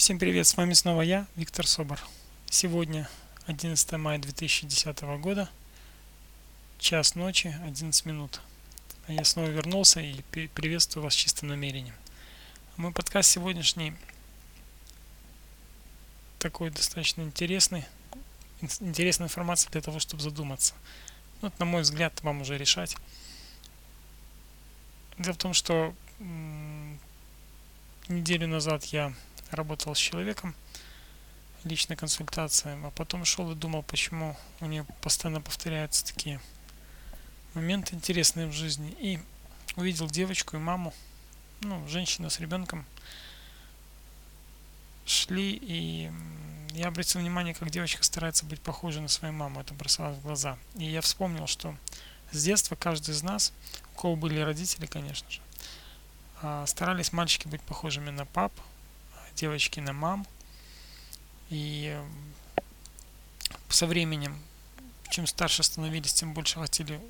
Всем привет, с вами снова я, Виктор Собор. Сегодня 11 мая 2010 года, час ночи, 11 минут. А я снова вернулся и приветствую вас с чистым намерением. Мой подкаст сегодняшний такой достаточно интересный, интересная информация для того, чтобы задуматься. Вот, на мой взгляд, вам уже решать. Дело в том, что неделю назад я работал с человеком, личная консультация, а потом шел и думал, почему у нее постоянно повторяются такие моменты интересные в жизни. И увидел девочку и маму, ну, женщина с ребенком, шли, и я обратил внимание, как девочка старается быть похожей на свою маму, это бросалось в глаза. И я вспомнил, что с детства каждый из нас, у кого были родители, конечно же, а, старались мальчики быть похожими на пап, девочки на мам. И со временем, чем старше становились, тем больше хотели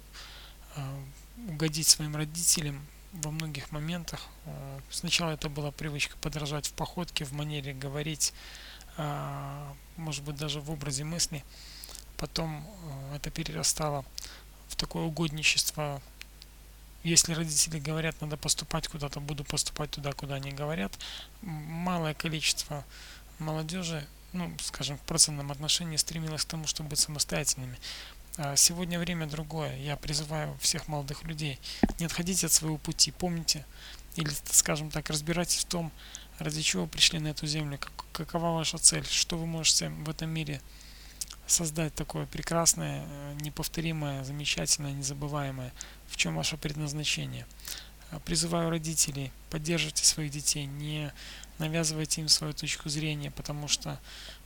а, угодить своим родителям во многих моментах. А, сначала это была привычка подражать в походке, в манере говорить, может быть даже в образе мысли. Потом это перерастало в такое угодничество если родители говорят, надо поступать куда-то, буду поступать туда, куда они говорят. Малое количество молодежи, ну, скажем, в процентном отношении стремилось к тому, чтобы быть самостоятельными. А сегодня время другое. Я призываю всех молодых людей, не отходите от своего пути, помните, или, скажем так, разбирайтесь в том, ради чего пришли на эту землю, как, какова ваша цель, что вы можете в этом мире создать такое прекрасное, э, неповторимое, замечательное, незабываемое, в чем ваше предназначение. Э, призываю родителей, поддерживайте своих детей, не навязывайте им свою точку зрения, потому что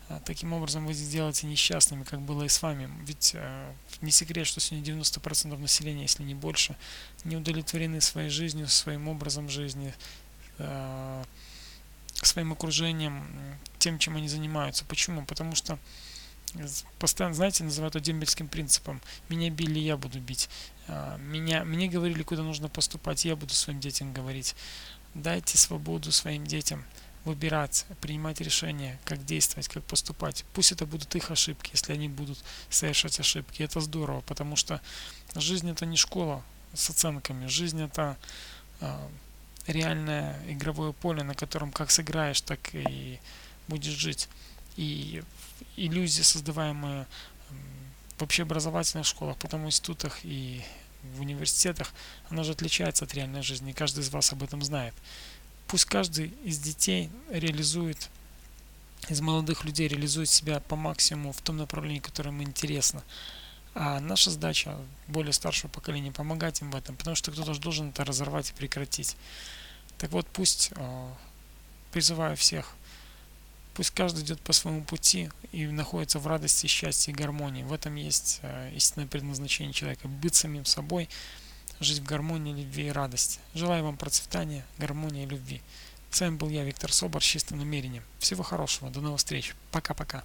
э, таким образом вы сделаете несчастными, как было и с вами. Ведь не секрет, что сегодня 90% населения, если не больше, не удовлетворены своей жизнью, своим образом жизни, своим окружением, тем, чем они занимаются. Почему? Потому что постоянно, знаете, называют дембельским принципом. Меня били, я буду бить. А, меня, мне говорили, куда нужно поступать, я буду своим детям говорить. Дайте свободу своим детям выбирать, принимать решения, как действовать, как поступать. Пусть это будут их ошибки, если они будут совершать ошибки. Это здорово, потому что жизнь это не школа с оценками. Жизнь это э, реальное игровое поле, на котором как сыграешь, так и будешь жить. И иллюзии, создаваемые в общеобразовательных школах, потом в институтах и в университетах, она же отличается от реальной жизни, и каждый из вас об этом знает. Пусть каждый из детей реализует, из молодых людей реализует себя по максимуму в том направлении, которое им интересно. А наша задача, более старшего поколения, помогать им в этом, потому что кто-то же должен это разорвать и прекратить. Так вот, пусть э, призываю всех Пусть каждый идет по своему пути и находится в радости, счастье и гармонии. В этом есть э, истинное предназначение человека. Быть самим собой, жить в гармонии, любви и радости. Желаю вам процветания, гармонии и любви. С вами был я, Виктор Собор, с чистым намерением. Всего хорошего, до новых встреч. Пока-пока.